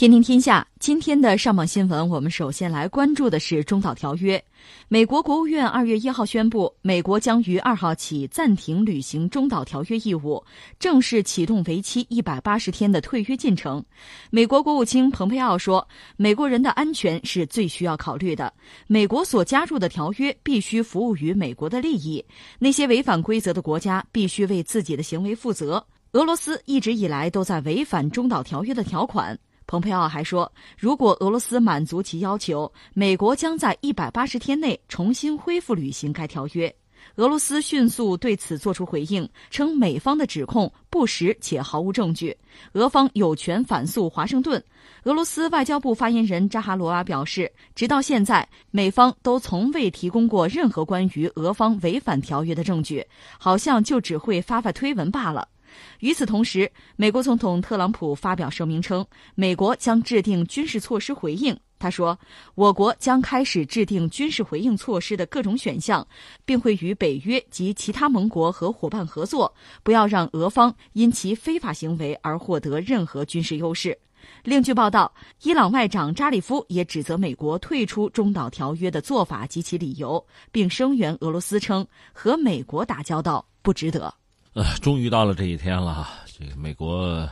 天天天下，今天的上榜新闻，我们首先来关注的是中导条约。美国国务院二月一号宣布，美国将于二号起暂停履行中导条约义务，正式启动为期一百八十天的退约进程。美国国务卿蓬佩奥说：“美国人的安全是最需要考虑的，美国所加入的条约必须服务于美国的利益。那些违反规则的国家必须为自己的行为负责。俄罗斯一直以来都在违反中导条约的条款。”蓬佩奥还说，如果俄罗斯满足其要求，美国将在一百八十天内重新恢复履行该条约。俄罗斯迅速对此作出回应，称美方的指控不实且毫无证据，俄方有权反诉华盛顿。俄罗斯外交部发言人扎哈罗娃表示，直到现在，美方都从未提供过任何关于俄方违反条约的证据，好像就只会发发推文罢了。与此同时，美国总统特朗普发表声明称，美国将制定军事措施回应。他说：“我国将开始制定军事回应措施的各种选项，并会与北约及其他盟国和伙伴合作，不要让俄方因其非法行为而获得任何军事优势。”另据报道，伊朗外长扎里夫也指责美国退出中导条约的做法及其理由，并声援俄罗斯，称和美国打交道不值得。呃，终于到了这一天了。这个美国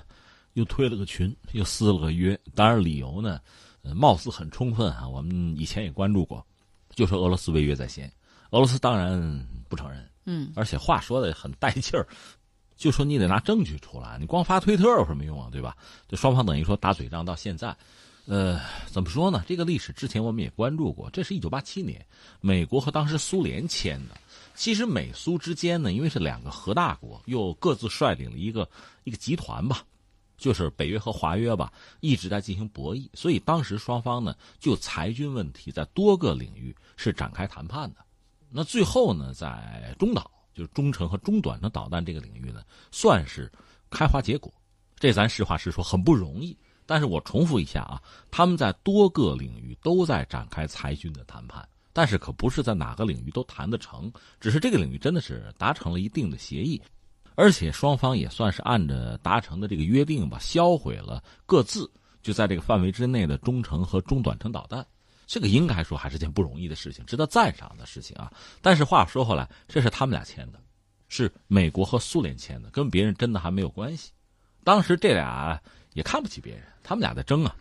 又推了个群，又撕了个约。当然，理由呢，呃貌似很充分啊。我们以前也关注过，就说俄罗斯违约在先。俄罗斯当然不承认，嗯，而且话说的很带劲儿，就说你得拿证据出来，你光发推特有什么用啊？对吧？这双方等于说打嘴仗到现在。呃，怎么说呢？这个历史之前我们也关注过，这是一九八七年美国和当时苏联签的。其实美苏之间呢，因为是两个核大国，又各自率领了一个一个集团吧，就是北约和华约吧，一直在进行博弈。所以当时双方呢，就裁军问题在多个领域是展开谈判的。那最后呢，在中导，就是中程和中短程导弹这个领域呢，算是开花结果。这咱实话实说，很不容易。但是我重复一下啊，他们在多个领域都在展开裁军的谈判。但是可不是在哪个领域都谈得成，只是这个领域真的是达成了一定的协议，而且双方也算是按着达成的这个约定吧，销毁了各自就在这个范围之内的中程和中短程导弹，这个应该说还是件不容易的事情，值得赞赏的事情啊。但是话说回来，这是他们俩签的，是美国和苏联签的，跟别人真的还没有关系。当时这俩也看不起别人，他们俩在争啊。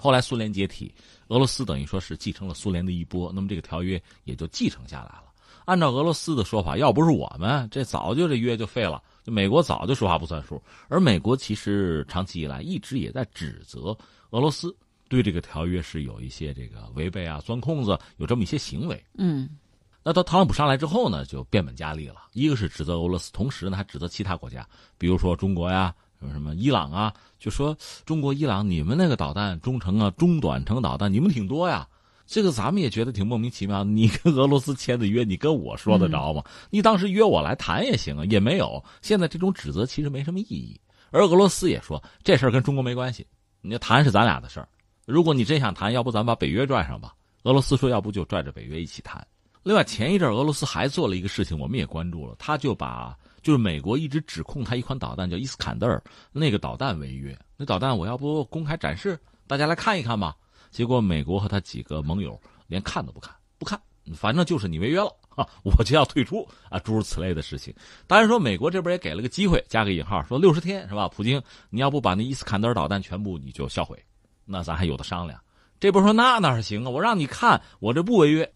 后来苏联解体，俄罗斯等于说是继承了苏联的衣钵，那么这个条约也就继承下来了。按照俄罗斯的说法，要不是我们，这早就这约就废了，就美国早就说话不算数。而美国其实长期以来一直也在指责俄罗斯对这个条约是有一些这个违背啊、钻空子，有这么一些行为。嗯，那到特朗普上来之后呢，就变本加厉了，一个是指责俄罗斯，同时呢还指责其他国家，比如说中国呀。什么伊朗啊？就说中国、伊朗，你们那个导弹中程啊、中短程导弹，你们挺多呀。这个咱们也觉得挺莫名其妙。你跟俄罗斯签的约，你跟我说得着吗？你当时约我来谈也行啊，也没有。现在这种指责其实没什么意义。而俄罗斯也说这事儿跟中国没关系，你谈是咱俩的事儿。如果你真想谈，要不咱把北约拽上吧？俄罗斯说要不就拽着北约一起谈。另外，前一阵俄罗斯还做了一个事情，我们也关注了，他就把。就是美国一直指控他一款导弹叫伊斯坎德尔，那个导弹违约。那导弹我要不公开展示，大家来看一看吧。结果美国和他几个盟友连看都不看，不看，反正就是你违约了啊，我就要退出啊，诸如此类的事情。当然说美国这边也给了个机会，加个引号，说六十天是吧？普京，你要不把那伊斯坎德尔导弹全部你就销毁，那咱还有的商量。这波说那哪行啊？我让你看，我这不违约，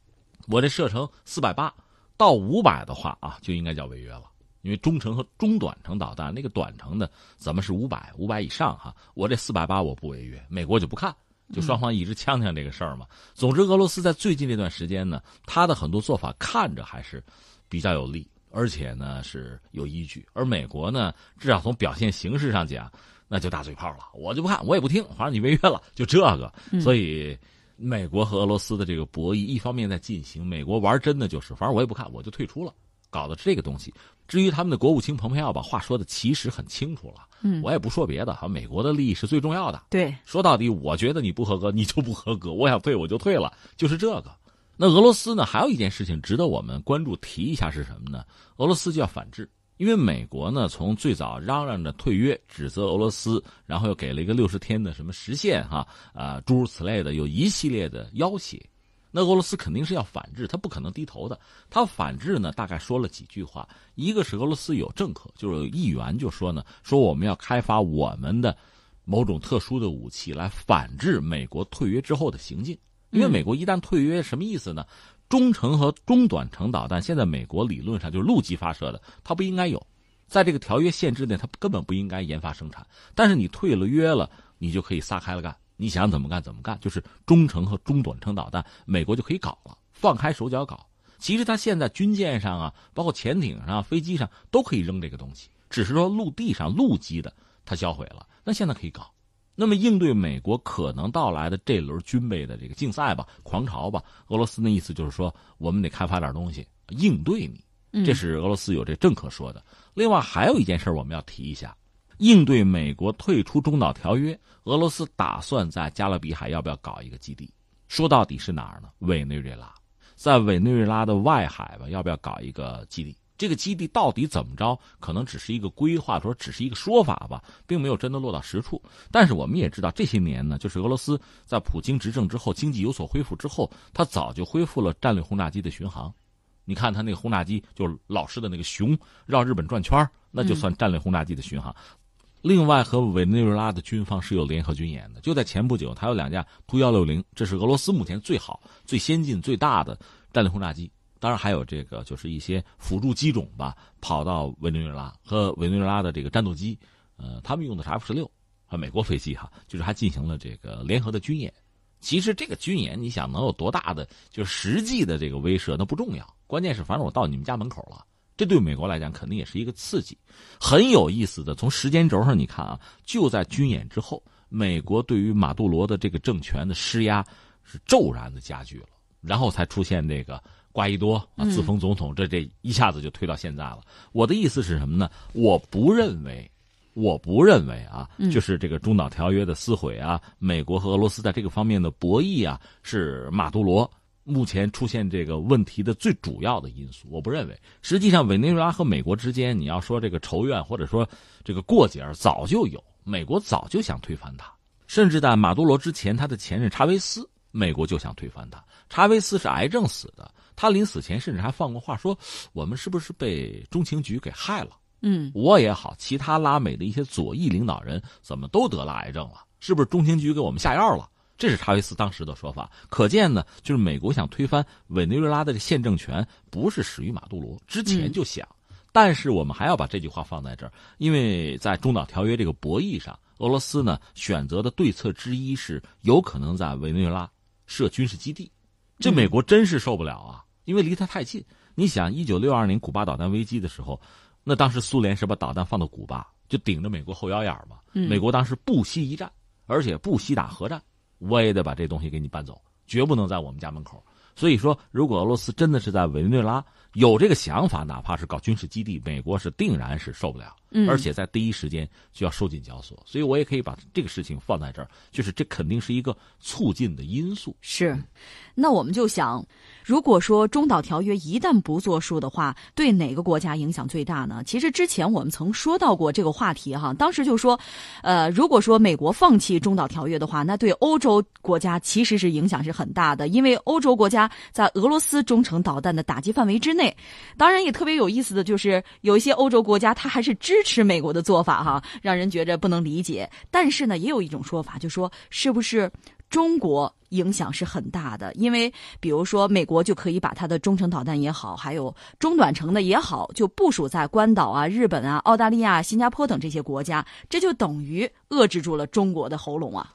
我这射程四百八到五百的话啊，就应该叫违约了。因为中程和中短程导弹，那个短程的咱们是五百五百以上哈，我这四百八我不违约，美国就不看，就双方一直呛呛这个事儿嘛。总之，俄罗斯在最近这段时间呢，他的很多做法看着还是比较有利，而且呢是有依据。而美国呢，至少从表现形式上讲，那就大嘴炮了，我就不看，我也不听，反正你违约了，就这个。所以，美国和俄罗斯的这个博弈，一方面在进行，美国玩真的就是，反正我也不看，我就退出了。搞的这个东西，至于他们的国务卿蓬佩奥把话说的其实很清楚了，嗯，我也不说别的哈，美国的利益是最重要的。对，说到底，我觉得你不合格，你就不合格，我想退我就退了，就是这个。那俄罗斯呢，还有一件事情值得我们关注提一下是什么呢？俄罗斯就要反制，因因为美国呢，从最早嚷嚷着退约，指责俄罗斯，然后又给了一个六十天的什么时限，哈，啊，诸如此类的，有一系列的要挟。那俄罗斯肯定是要反制，他不可能低头的。他反制呢，大概说了几句话。一个是俄罗斯有政客，就是有议员就说呢，说我们要开发我们的某种特殊的武器来反制美国退约之后的行径。因为美国一旦退约，什么意思呢？中程和中短程导弹，现在美国理论上就是陆基发射的，它不应该有，在这个条约限制内，它根本不应该研发生产。但是你退了约了，你就可以撒开了干，你想怎么干怎么干，就是中程和中短程导弹，美国就可以搞了，放开手脚搞。其实它现在军舰上啊，包括潜艇上、飞机上都可以扔这个东西，只是说陆地上陆基的它销毁了，那现在可以搞。那么，应对美国可能到来的这轮军备的这个竞赛吧、狂潮吧，俄罗斯的意思就是说，我们得开发点东西应对你。这是俄罗斯有这政客说的。另外，还有一件事我们要提一下：应对美国退出中导条约，俄罗斯打算在加勒比海要不要搞一个基地？说到底是哪儿呢？委内瑞拉，在委内瑞拉的外海吧，要不要搞一个基地？这个基地到底怎么着？可能只是一个规划，说只是一个说法吧，并没有真的落到实处。但是我们也知道，这些年呢，就是俄罗斯在普京执政之后，经济有所恢复之后，他早就恢复了战略轰炸机的巡航。你看他那个轰炸机，就是老式的那个熊，绕日本转圈那就算战略轰炸机的巡航。另外，和委内瑞拉的军方是有联合军演的。就在前不久，他有两架图幺六零，这是俄罗斯目前最好、最先进、最大的战略轰炸机。当然还有这个，就是一些辅助机种吧，跑到委内瑞拉和委内瑞拉的这个战斗机，呃，他们用的是 F 十六，和美国飞机哈，就是还进行了这个联合的军演。其实这个军演，你想能有多大的，就是实际的这个威慑，那不重要，关键是反正我到你们家门口了，这对美国来讲肯定也是一个刺激。很有意思的，从时间轴上你看啊，就在军演之后，美国对于马杜罗的这个政权的施压是骤然的加剧了，然后才出现这个。瓜伊多啊，自封总统，这这一下子就推到现在了。我的意思是什么呢？我不认为，我不认为啊，就是这个中导条约的撕毁啊，美国和俄罗斯在这个方面的博弈啊，是马杜罗目前出现这个问题的最主要的因素。我不认为，实际上委内瑞拉和美国之间，你要说这个仇怨或者说这个过节早就有，美国早就想推翻他，甚至在马杜罗之前，他的前任查韦斯，美国就想推翻他。查韦斯是癌症死的。他临死前甚至还放过话，说我们是不是被中情局给害了？嗯，我也好，其他拉美的一些左翼领导人怎么都得了癌症了？是不是中情局给我们下药了？这是查韦斯当时的说法。可见呢，就是美国想推翻委内瑞拉的现政权，不是始于马杜罗，之前就想。但是我们还要把这句话放在这儿，因为在中导条约这个博弈上，俄罗斯呢选择的对策之一是有可能在委内瑞拉设军事基地。这美国真是受不了啊！因为离他太近。你想，一九六二年古巴导弹危机的时候，那当时苏联是把导弹放到古巴，就顶着美国后腰眼嘛。美国当时不惜一战，而且不惜打核战，我也得把这东西给你搬走，绝不能在我们家门口。所以说，如果俄罗斯真的是在委内瑞拉有这个想法，哪怕是搞军事基地，美国是定然是受不了，而且在第一时间就要收紧绞索。所以我也可以把这个事情放在这儿，就是这肯定是一个促进的因素。是。那我们就想，如果说中导条约一旦不作数的话，对哪个国家影响最大呢？其实之前我们曾说到过这个话题哈，当时就说，呃，如果说美国放弃中导条约的话，那对欧洲国家其实是影响是很大的，因为欧洲国家在俄罗斯中程导弹的打击范围之内。当然也特别有意思的就是，有一些欧洲国家他还是支持美国的做法哈，让人觉着不能理解。但是呢，也有一种说法，就说是不是？中国影响是很大的，因为比如说美国就可以把它的中程导弹也好，还有中短程的也好，就部署在关岛啊、日本啊、澳大利亚、新加坡等这些国家，这就等于遏制住了中国的喉咙啊。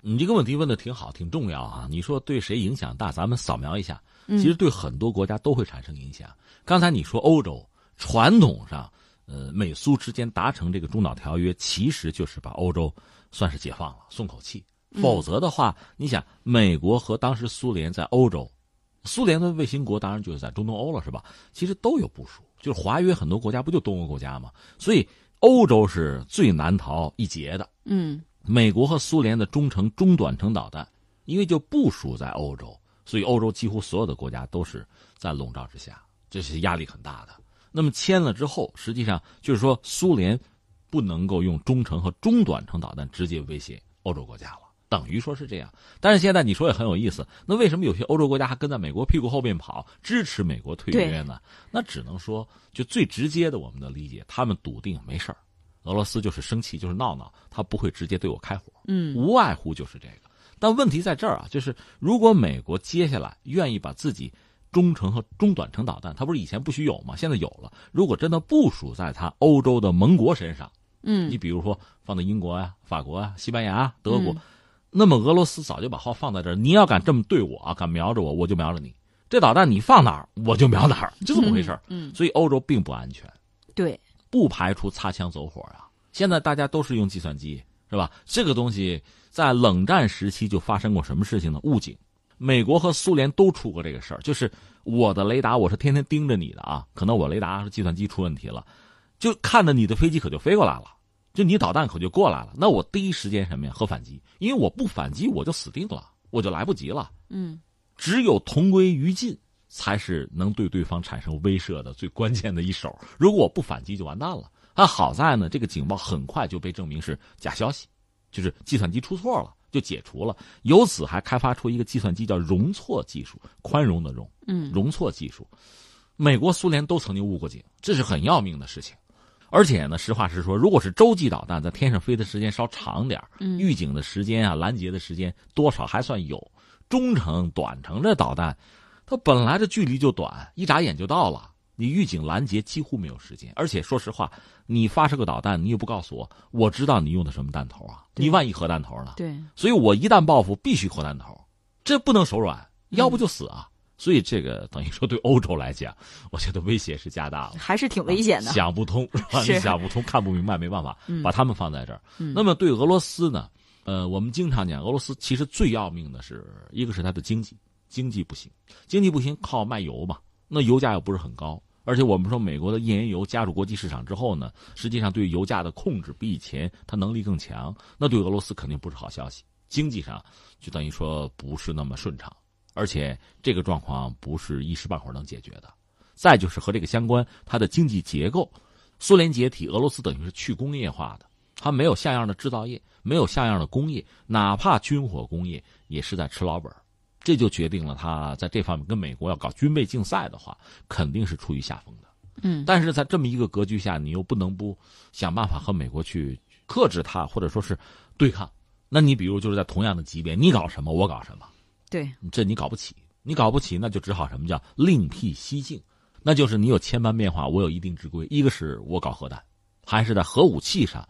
你这个问题问的挺好，挺重要啊。你说对谁影响大？咱们扫描一下，其实对很多国家都会产生影响。刚才你说欧洲传统上，呃，美苏之间达成这个中导条约，其实就是把欧洲算是解放了，松口气。否则的话，你想，美国和当时苏联在欧洲，苏联的卫星国当然就是在中东欧了，是吧？其实都有部署，就是华约很多国家不就东欧国家吗？所以欧洲是最难逃一劫的。嗯，美国和苏联的中程、中短程导弹，因为就部署在欧洲，所以欧洲几乎所有的国家都是在笼罩之下，这是压力很大的。那么签了之后，实际上就是说苏联不能够用中程和中短程导弹直接威胁欧洲国家了，等于说是这样。但是现在你说也很有意思，那为什么有些欧洲国家还跟在美国屁股后面跑，支持美国退约呢？那只能说，就最直接的我们的理解，他们笃定没事儿，俄罗斯就是生气，就是闹闹，他不会直接对我开火，嗯，无外乎就是这个。但问题在这儿啊，就是如果美国接下来愿意把自己中程和中短程导弹，它不是以前不许有吗？现在有了。如果真的部署在他欧洲的盟国身上，嗯，你比如说放在英国呀、法国啊、西班牙、德国，那么俄罗斯早就把话放在这儿。你要敢这么对我啊，敢瞄着我，我就瞄着你。这导弹你放哪儿，我就瞄哪儿，就这么回事儿嗯，所以欧洲并不安全。对，不排除擦枪走火啊。现在大家都是用计算机，是吧？这个东西。在冷战时期就发生过什么事情呢？误警，美国和苏联都出过这个事儿。就是我的雷达，我是天天盯着你的啊，可能我雷达是计算机出问题了，就看着你的飞机可就飞过来了，就你导弹可就过来了。那我第一时间什么呀？核反击，因为我不反击我就死定了，我就来不及了。嗯，只有同归于尽才是能对对方产生威慑的最关键的一手。如果我不反击就完蛋了。但好在呢，这个警报很快就被证明是假消息。就是计算机出错了，就解除了。由此还开发出一个计算机叫容错技术，宽容的容，嗯，容错技术。美国、苏联都曾经误过警，这是很要命的事情。而且呢，实话实说，如果是洲际导弹在天上飞的时间稍长点预警的时间啊、拦截的时间多少还算有。中程、短程的导弹，它本来的距离就短，一眨眼就到了。你预警拦截几乎没有时间，而且说实话，你发射个导弹，你又不告诉我，我知道你用的什么弹头啊？你万一核弹头呢？对，所以我一旦报复，必须核弹头，这不能手软，要不就死啊！所以这个等于说对欧洲来讲，我觉得威胁是加大了，还是挺危险的，想不通是吧？你想不通，看不明白，没办法，把他们放在这儿。那么对俄罗斯呢？呃，我们经常讲，俄罗斯其实最要命的是一个是它的经济，经济不行，经济不行靠卖油嘛，那油价又不是很高。而且我们说，美国的页岩油加入国际市场之后呢，实际上对油价的控制比以前它能力更强，那对俄罗斯肯定不是好消息。经济上就等于说不是那么顺畅，而且这个状况不是一时半会儿能解决的。再就是和这个相关，它的经济结构，苏联解体，俄罗斯等于是去工业化的，它没有像样的制造业，没有像样的工业，哪怕军火工业也是在吃老本儿。这就决定了他在这方面跟美国要搞军备竞赛的话，肯定是处于下风的。嗯，但是在这么一个格局下，你又不能不想办法和美国去克制他，或者说是对抗。那你比如就是在同样的级别，你搞什么，我搞什么，对，这你搞不起，你搞不起，那就只好什么叫另辟蹊径，那就是你有千般变化，我有一定之规。一个是我搞核弹，还是在核武器上。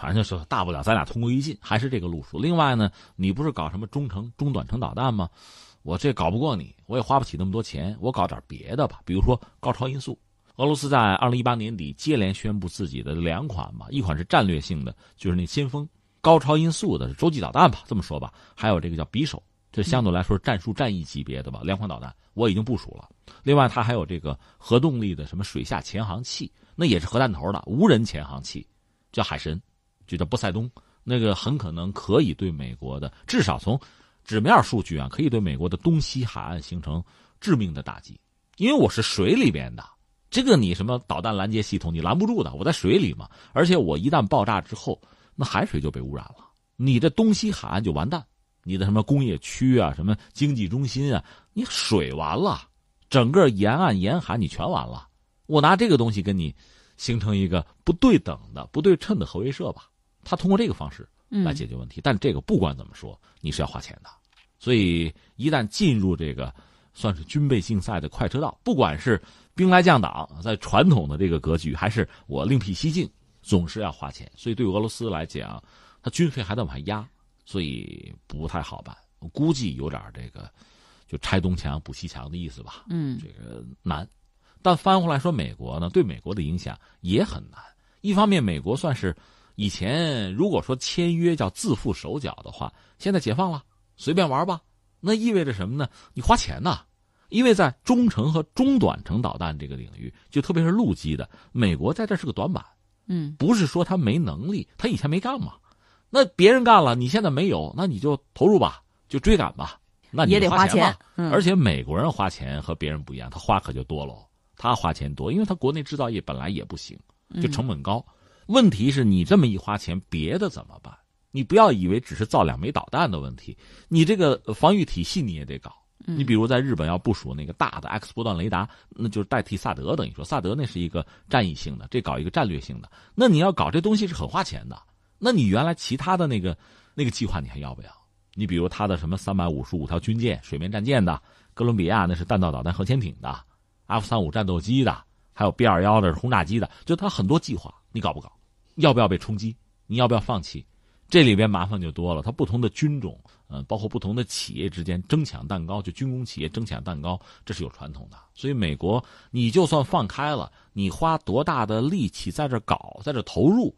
反正就是大不了咱俩同归于尽，还是这个路数。另外呢，你不是搞什么中程、中短程导弹吗？我这搞不过你，我也花不起那么多钱，我搞点别的吧。比如说高超音速，俄罗斯在二零一八年底接连宣布自己的两款嘛，一款是战略性的，就是那先锋高超音速的洲际导弹吧，这么说吧。还有这个叫匕首，这相对来说战术战役级别的吧，两款导弹我已经部署了。另外，它还有这个核动力的什么水下潜航器，那也是核弹头的无人潜航器，叫海神。就叫波塞冬，那个很可能可以对美国的，至少从纸面数据啊，可以对美国的东西海岸形成致命的打击。因为我是水里边的，这个你什么导弹拦截系统你拦不住的，我在水里嘛。而且我一旦爆炸之后，那海水就被污染了，你这东西海岸就完蛋，你的什么工业区啊，什么经济中心啊，你水完了，整个沿岸沿海你全完了。我拿这个东西跟你形成一个不对等的、不对称的核威慑吧。他通过这个方式来解决问题，但这个不管怎么说，你是要花钱的。所以一旦进入这个算是军备竞赛的快车道，不管是兵来将挡，在传统的这个格局，还是我另辟蹊径，总是要花钱。所以对俄罗斯来讲，他军费还在往下压，所以不太好办。我估计有点这个就拆东墙补西墙的意思吧。嗯，这个难。但翻回来说，美国呢，对美国的影响也很难。一方面，美国算是。以前如果说签约叫自缚手脚的话，现在解放了，随便玩吧。那意味着什么呢？你花钱呐，因为在中程和中短程导弹这个领域，就特别是陆基的，美国在这是个短板。嗯，不是说他没能力，他以前没干嘛。那别人干了，你现在没有，那你就投入吧，就追赶吧。那你也得花钱嗯。而且美国人花钱和别人不一样，他花可就多喽。他花钱多，因为他国内制造业本来也不行，就成本高。问题是你这么一花钱，别的怎么办？你不要以为只是造两枚导弹的问题，你这个防御体系你也得搞。你比如在日本要部署那个大的 X 波段雷达，那就是代替萨德，等于说萨德那是一个战役性的，这搞一个战略性的。那你要搞这东西是很花钱的。那你原来其他的那个那个计划你还要不要？你比如他的什么三百五十五条军舰、水面战舰的，哥伦比亚那是弹道导弹核潜艇的，F 三五战斗机的，还有 B 二幺的轰炸机的，就他很多计划，你搞不搞？要不要被冲击？你要不要放弃？这里边麻烦就多了。它不同的军种，嗯，包括不同的企业之间争抢蛋糕，就军工企业争抢蛋糕，这是有传统的。所以美国，你就算放开了，你花多大的力气在这搞，在这投入，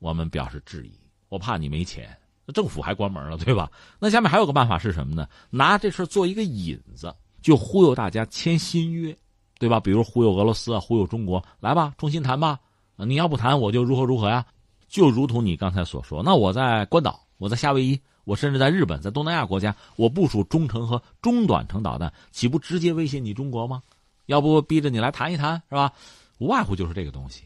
我们表示质疑。我怕你没钱。那政府还关门了，对吧？那下面还有个办法是什么呢？拿这事做一个引子，就忽悠大家签新约，对吧？比如忽悠俄罗斯啊，忽悠中国，来吧，重新谈吧。你要不谈，我就如何如何呀？就如同你刚才所说，那我在关岛，我在夏威夷，我甚至在日本，在东南亚国家，我部署中程和中短程导弹，岂不直接威胁你中国吗？要不逼着你来谈一谈，是吧？无外乎就是这个东西。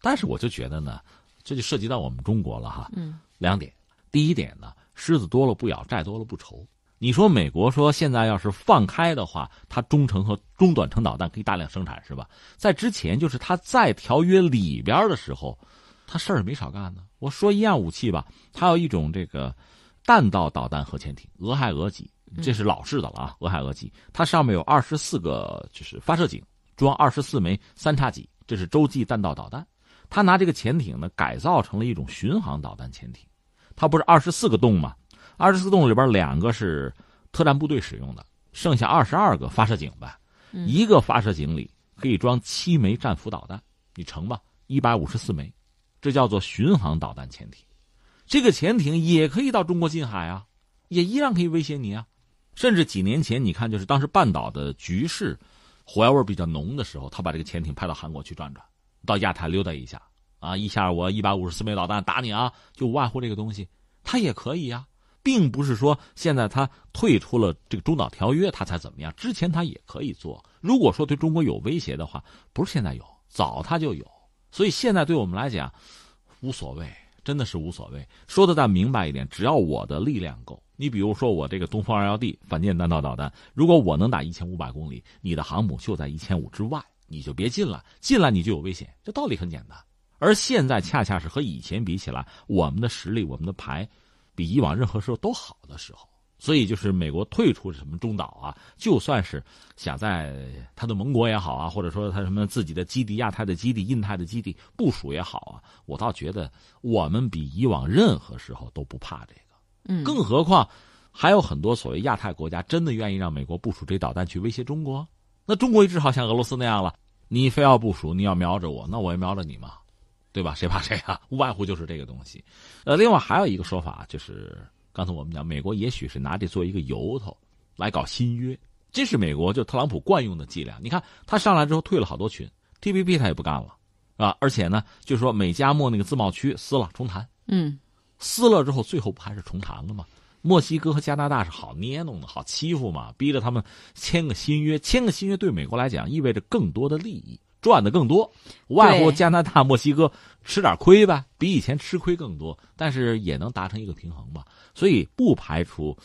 但是我就觉得呢，这就涉及到我们中国了哈。嗯，两点。第一点呢，狮子多了不咬，债多了不愁。你说美国说现在要是放开的话，它中程和中短程导弹可以大量生产，是吧？在之前就是它在条约里边的时候，它事儿没少干呢。我说一样武器吧，它有一种这个弹道导弹核潜艇“俄亥俄级”，这是老式的了啊，“俄亥俄级”，它上面有二十四个就是发射井，装二十四枚三叉戟，这是洲际弹道导弹。他拿这个潜艇呢改造成了一种巡航导弹潜艇。它不是二十四个洞吗？二十四洞里边两个是特战部队使用的，剩下二十二个发射井呗。一个发射井里可以装七枚战斧导弹，你乘吧，一百五十四枚，这叫做巡航导弹潜艇。这个潜艇也可以到中国近海啊，也依然可以威胁你啊。甚至几年前，你看，就是当时半岛的局势火药味比较浓的时候，他把这个潜艇派到韩国去转转，到亚太溜达一下。啊！一下我一百五十四枚导弹打你啊，就无外乎这个东西，他也可以呀，并不是说现在他退出了这个中导条约他才怎么样，之前他也可以做。如果说对中国有威胁的话，不是现在有，早他就有。所以现在对我们来讲无所谓，真的是无所谓。说的再明白一点，只要我的力量够，你比如说我这个东风二幺 D 反舰弹道导弹，如果我能打一千五百公里，你的航母就在一千五之外，你就别进了，进来你就有危险。这道理很简单。而现在恰恰是和以前比起来，我们的实力、我们的牌，比以往任何时候都好的时候。所以，就是美国退出什么中岛啊，就算是想在他的盟国也好啊，或者说他什么自己的基地、亚太的基地、印太的基地部署也好啊，我倒觉得我们比以往任何时候都不怕这个。嗯，更何况还有很多所谓亚太国家真的愿意让美国部署这导弹去威胁中国。那中国也只好像俄罗斯那样了，你非要部署，你要瞄着我，那我也瞄着你嘛。对吧？谁怕谁啊？无外乎就是这个东西。呃，另外还有一个说法，就是刚才我们讲，美国也许是拿这做一个由头来搞新约，这是美国就特朗普惯用的伎俩。你看他上来之后退了好多群，T P P 他也不干了啊，而且呢，就说美加墨那个自贸区撕了重谈，嗯，撕了之后最后不还是重谈了吗？墨西哥和加拿大是好捏弄的，好欺负嘛，逼着他们签个新约，签个新约对美国来讲意味着更多的利益。赚的更多，外乎加拿大、墨西哥吃点亏呗，比以前吃亏更多，但是也能达成一个平衡吧。所以不排除，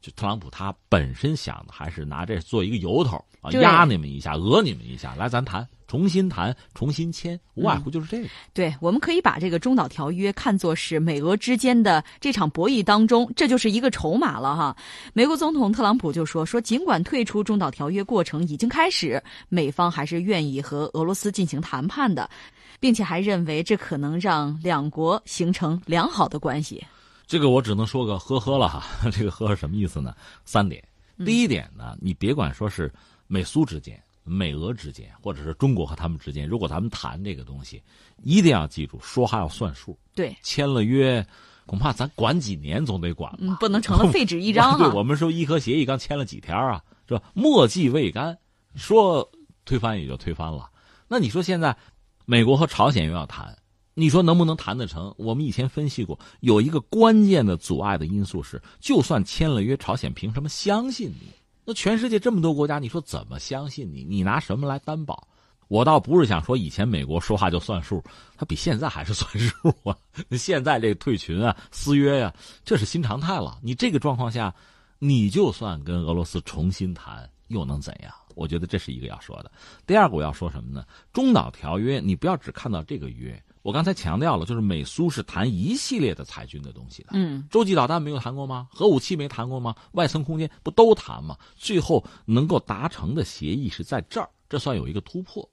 就特朗普他本身想的还是拿这做一个由头啊，压你们一下，讹你们一下，来咱谈。重新谈，重新签，无外乎就是这个。对，我们可以把这个中导条约看作是美俄之间的这场博弈当中，这就是一个筹码了哈。美国总统特朗普就说：“说尽管退出中导条约过程已经开始，美方还是愿意和俄罗斯进行谈判的，并且还认为这可能让两国形成良好的关系。”这个我只能说个呵呵了哈。这个呵呵什么意思呢？三点。第一点呢，你别管说是美苏之间。美俄之间，或者是中国和他们之间，如果咱们谈这个东西，一定要记住，说话要算数。对，签了约，恐怕咱管几年总得管吧，不能成了废纸一张。对我们说，伊核协议刚签了几天啊，是吧？墨迹未干，说推翻也就推翻了。那你说现在，美国和朝鲜又要谈，你说能不能谈得成？我们以前分析过，有一个关键的阻碍的因素是，就算签了约，朝鲜凭什么相信你？那全世界这么多国家，你说怎么相信你？你拿什么来担保？我倒不是想说以前美国说话就算数，他比现在还是算数啊。现在这个退群啊、撕约呀，这是新常态了。你这个状况下，你就算跟俄罗斯重新谈，又能怎样？我觉得这是一个要说的。第二个我要说什么呢？中导条约，你不要只看到这个约。我刚才强调了，就是美苏是谈一系列的裁军的东西的。嗯，洲际导弹没有谈过吗？核武器没谈过吗？外层空间不都谈吗？最后能够达成的协议是在这儿，这算有一个突破，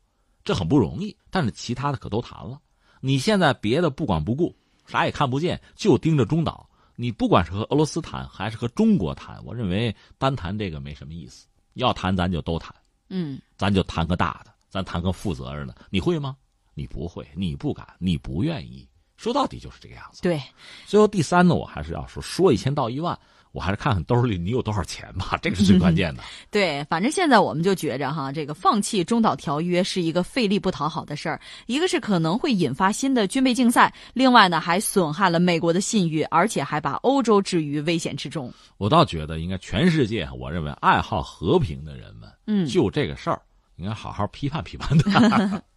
这很不容易。但是其他的可都谈了。你现在别的不管不顾，啥也看不见，就盯着中导。你不管是和俄罗斯谈还是和中国谈，我认为单谈这个没什么意思。要谈咱就都谈，嗯，咱就谈个大的，咱谈个负责任的。你会吗？你不会，你不敢，你不愿意。说到底就是这个样子。对。最后第三呢，我还是要说，说一千道一万，我还是看看兜里你有多少钱吧，这个是最关键的。对，反正现在我们就觉着哈，这个放弃中导条约是一个费力不讨好的事儿，一个是可能会引发新的军备竞赛，另外呢还损害了美国的信誉，而且还把欧洲置于危险之中。我倒觉得应该全世界，我认为爱好和平的人们，嗯，就这个事儿，应该好好批判批判他。